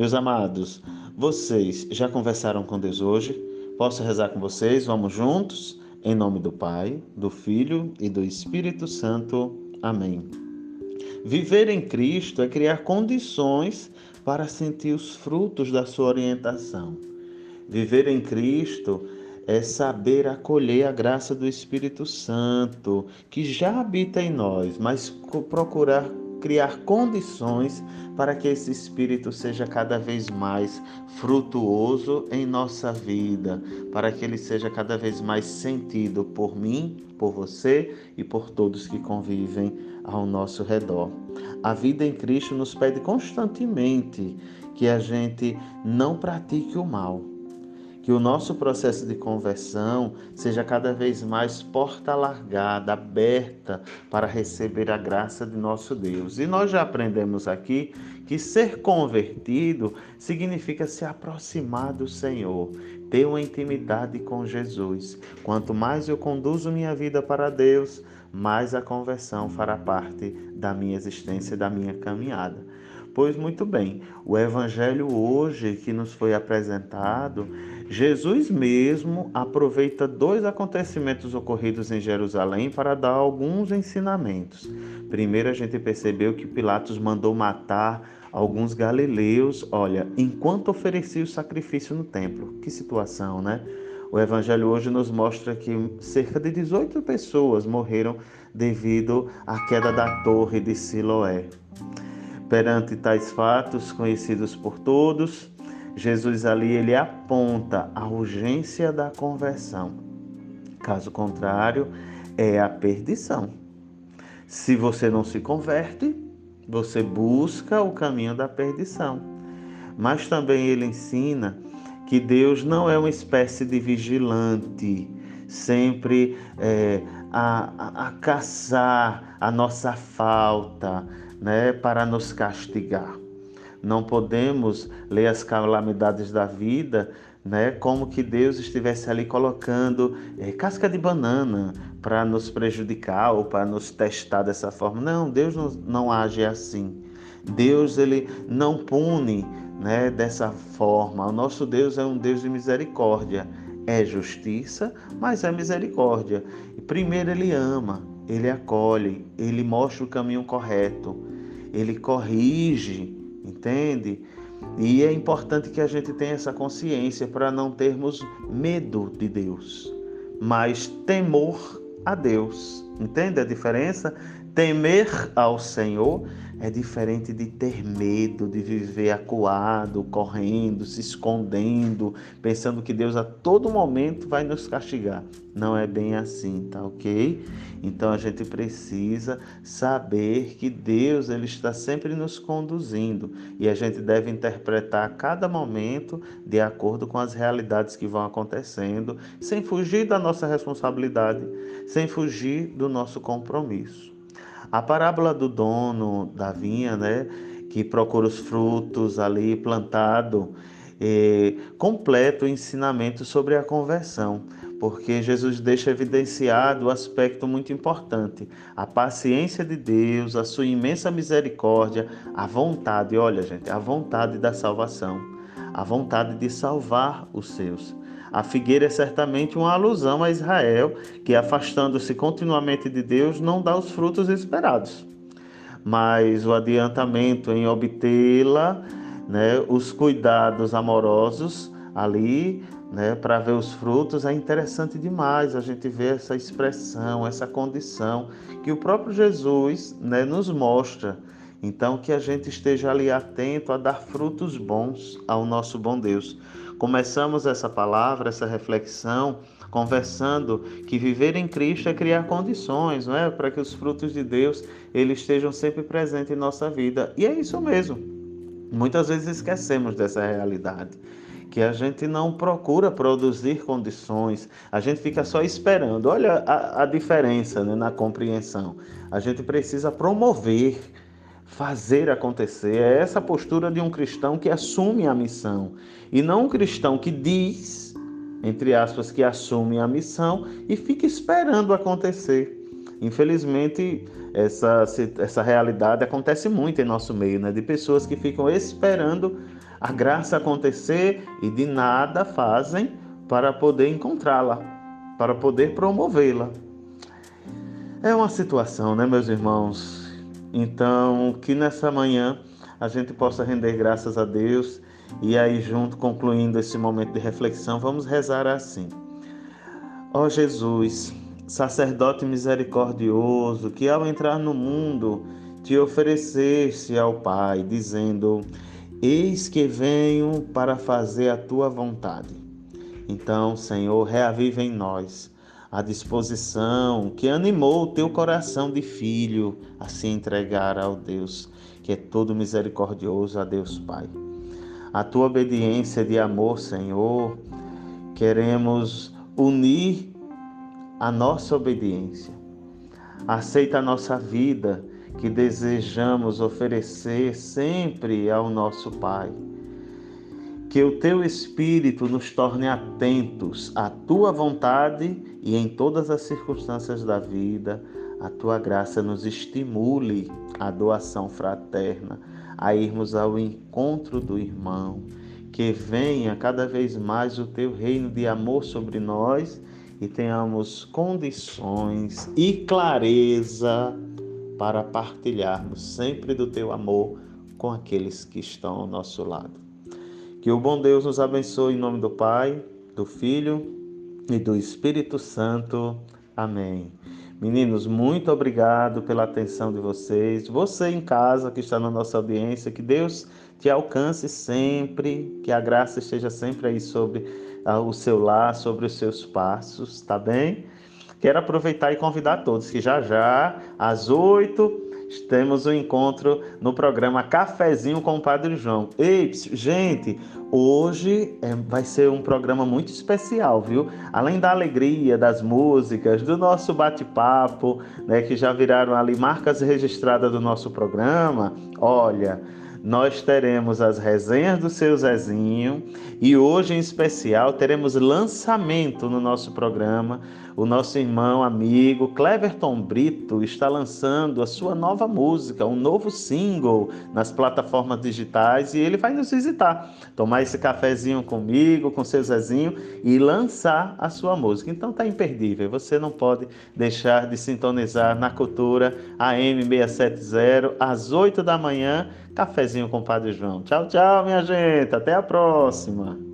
Meus amados, vocês já conversaram com Deus hoje? Posso rezar com vocês? Vamos juntos? Em nome do Pai, do Filho e do Espírito Santo. Amém. Viver em Cristo é criar condições para sentir os frutos da sua orientação. Viver em Cristo é saber acolher a graça do Espírito Santo, que já habita em nós, mas procurar criar condições para que esse espírito seja cada vez mais frutuoso em nossa vida, para que ele seja cada vez mais sentido por mim, por você e por todos que convivem ao nosso redor. A vida em Cristo nos pede constantemente que a gente não pratique o mal, que o nosso processo de conversão seja cada vez mais porta largada, aberta para receber a graça de nosso Deus. E nós já aprendemos aqui que ser convertido significa se aproximar do Senhor, ter uma intimidade com Jesus. Quanto mais eu conduzo minha vida para Deus, mais a conversão fará parte da minha existência, da minha caminhada. Pois muito bem, o evangelho hoje que nos foi apresentado, Jesus mesmo aproveita dois acontecimentos ocorridos em Jerusalém para dar alguns ensinamentos. Primeiro, a gente percebeu que Pilatos mandou matar alguns galileus, olha, enquanto oferecia o sacrifício no templo. Que situação, né? O evangelho hoje nos mostra que cerca de 18 pessoas morreram devido à queda da torre de Siloé. Perante tais fatos conhecidos por todos, Jesus ali ele aponta a urgência da conversão. Caso contrário, é a perdição. Se você não se converte, você busca o caminho da perdição. Mas também ele ensina que Deus não é uma espécie de vigilante, sempre é, a, a, caçar a nossa falta, né, para nos castigar. Não podemos ler as calamidades da vida né, como que Deus estivesse ali colocando é, casca de banana para nos prejudicar ou para nos testar dessa forma. Não, Deus não, não age assim. Deus ele não pune né, dessa forma. O nosso Deus é um Deus de misericórdia. É justiça, mas é misericórdia. E primeiro ele ama, ele acolhe, ele mostra o caminho correto ele corrige, entende? E é importante que a gente tenha essa consciência para não termos medo de Deus, mas temor a Deus. Entende a diferença? Temer ao Senhor é diferente de ter medo, de viver acuado, correndo, se escondendo, pensando que Deus a todo momento vai nos castigar. Não é bem assim, tá ok? Então a gente precisa saber que Deus ele está sempre nos conduzindo e a gente deve interpretar cada momento de acordo com as realidades que vão acontecendo, sem fugir da nossa responsabilidade, sem fugir do nosso compromisso. A parábola do dono da vinha, né, que procura os frutos ali plantado, é, completa o ensinamento sobre a conversão, porque Jesus deixa evidenciado o aspecto muito importante, a paciência de Deus, a sua imensa misericórdia, a vontade, olha gente, a vontade da salvação, a vontade de salvar os seus. A figueira é certamente uma alusão a Israel, que afastando-se continuamente de Deus não dá os frutos esperados. Mas o adiantamento em obtê-la, né, os cuidados amorosos ali, né, para ver os frutos é interessante demais. A gente vê essa expressão, essa condição que o próprio Jesus né, nos mostra. Então, que a gente esteja ali atento a dar frutos bons ao nosso bom Deus. Começamos essa palavra, essa reflexão, conversando que viver em Cristo é criar condições, não é, para que os frutos de Deus eles estejam sempre presentes em nossa vida. E é isso mesmo. Muitas vezes esquecemos dessa realidade que a gente não procura produzir condições, a gente fica só esperando. Olha a, a diferença né, na compreensão. A gente precisa promover fazer acontecer. É essa postura de um cristão que assume a missão e não um cristão que diz, entre aspas, que assume a missão e fica esperando acontecer. Infelizmente, essa, essa realidade acontece muito em nosso meio, né? De pessoas que ficam esperando a graça acontecer e de nada fazem para poder encontrá-la, para poder promovê-la. É uma situação, né, meus irmãos? Então, que nessa manhã a gente possa render graças a Deus e aí, junto, concluindo esse momento de reflexão, vamos rezar assim. Ó Jesus, sacerdote misericordioso, que ao entrar no mundo te ofereceste ao Pai, dizendo: Eis que venho para fazer a tua vontade. Então, Senhor, reaviva em nós a disposição que animou o teu coração de filho a se entregar ao Deus, que é todo misericordioso, a Deus Pai. A tua obediência de amor, Senhor, queremos unir a nossa obediência. Aceita a nossa vida que desejamos oferecer sempre ao nosso Pai. Que o teu Espírito nos torne atentos à tua vontade e em todas as circunstâncias da vida, a tua graça nos estimule à doação fraterna, a irmos ao encontro do irmão. Que venha cada vez mais o teu reino de amor sobre nós e tenhamos condições e clareza para partilharmos sempre do teu amor com aqueles que estão ao nosso lado. Que o bom Deus nos abençoe em nome do Pai, do Filho e do Espírito Santo. Amém. Meninos, muito obrigado pela atenção de vocês. Você em casa que está na nossa audiência, que Deus te alcance sempre, que a graça esteja sempre aí sobre ah, o seu lar, sobre os seus passos, tá bem? Quero aproveitar e convidar todos que já já, às oito, temos um encontro no programa Cafezinho com o Padre João. Ei, gente, hoje é, vai ser um programa muito especial, viu? Além da alegria, das músicas, do nosso bate-papo, né, que já viraram ali marcas registradas do nosso programa, olha nós teremos as resenhas do seu Zezinho e hoje em especial teremos lançamento no nosso programa. O nosso irmão, amigo Cleverton Brito está lançando a sua nova música, um novo single nas plataformas digitais e ele vai nos visitar, tomar esse cafezinho comigo, com seu Zezinho e lançar a sua música. Então tá imperdível, você não pode deixar de sintonizar na cultura AM 670 às 8 da manhã Com o Padre João. Tchau, tchau, minha gente. Até a próxima.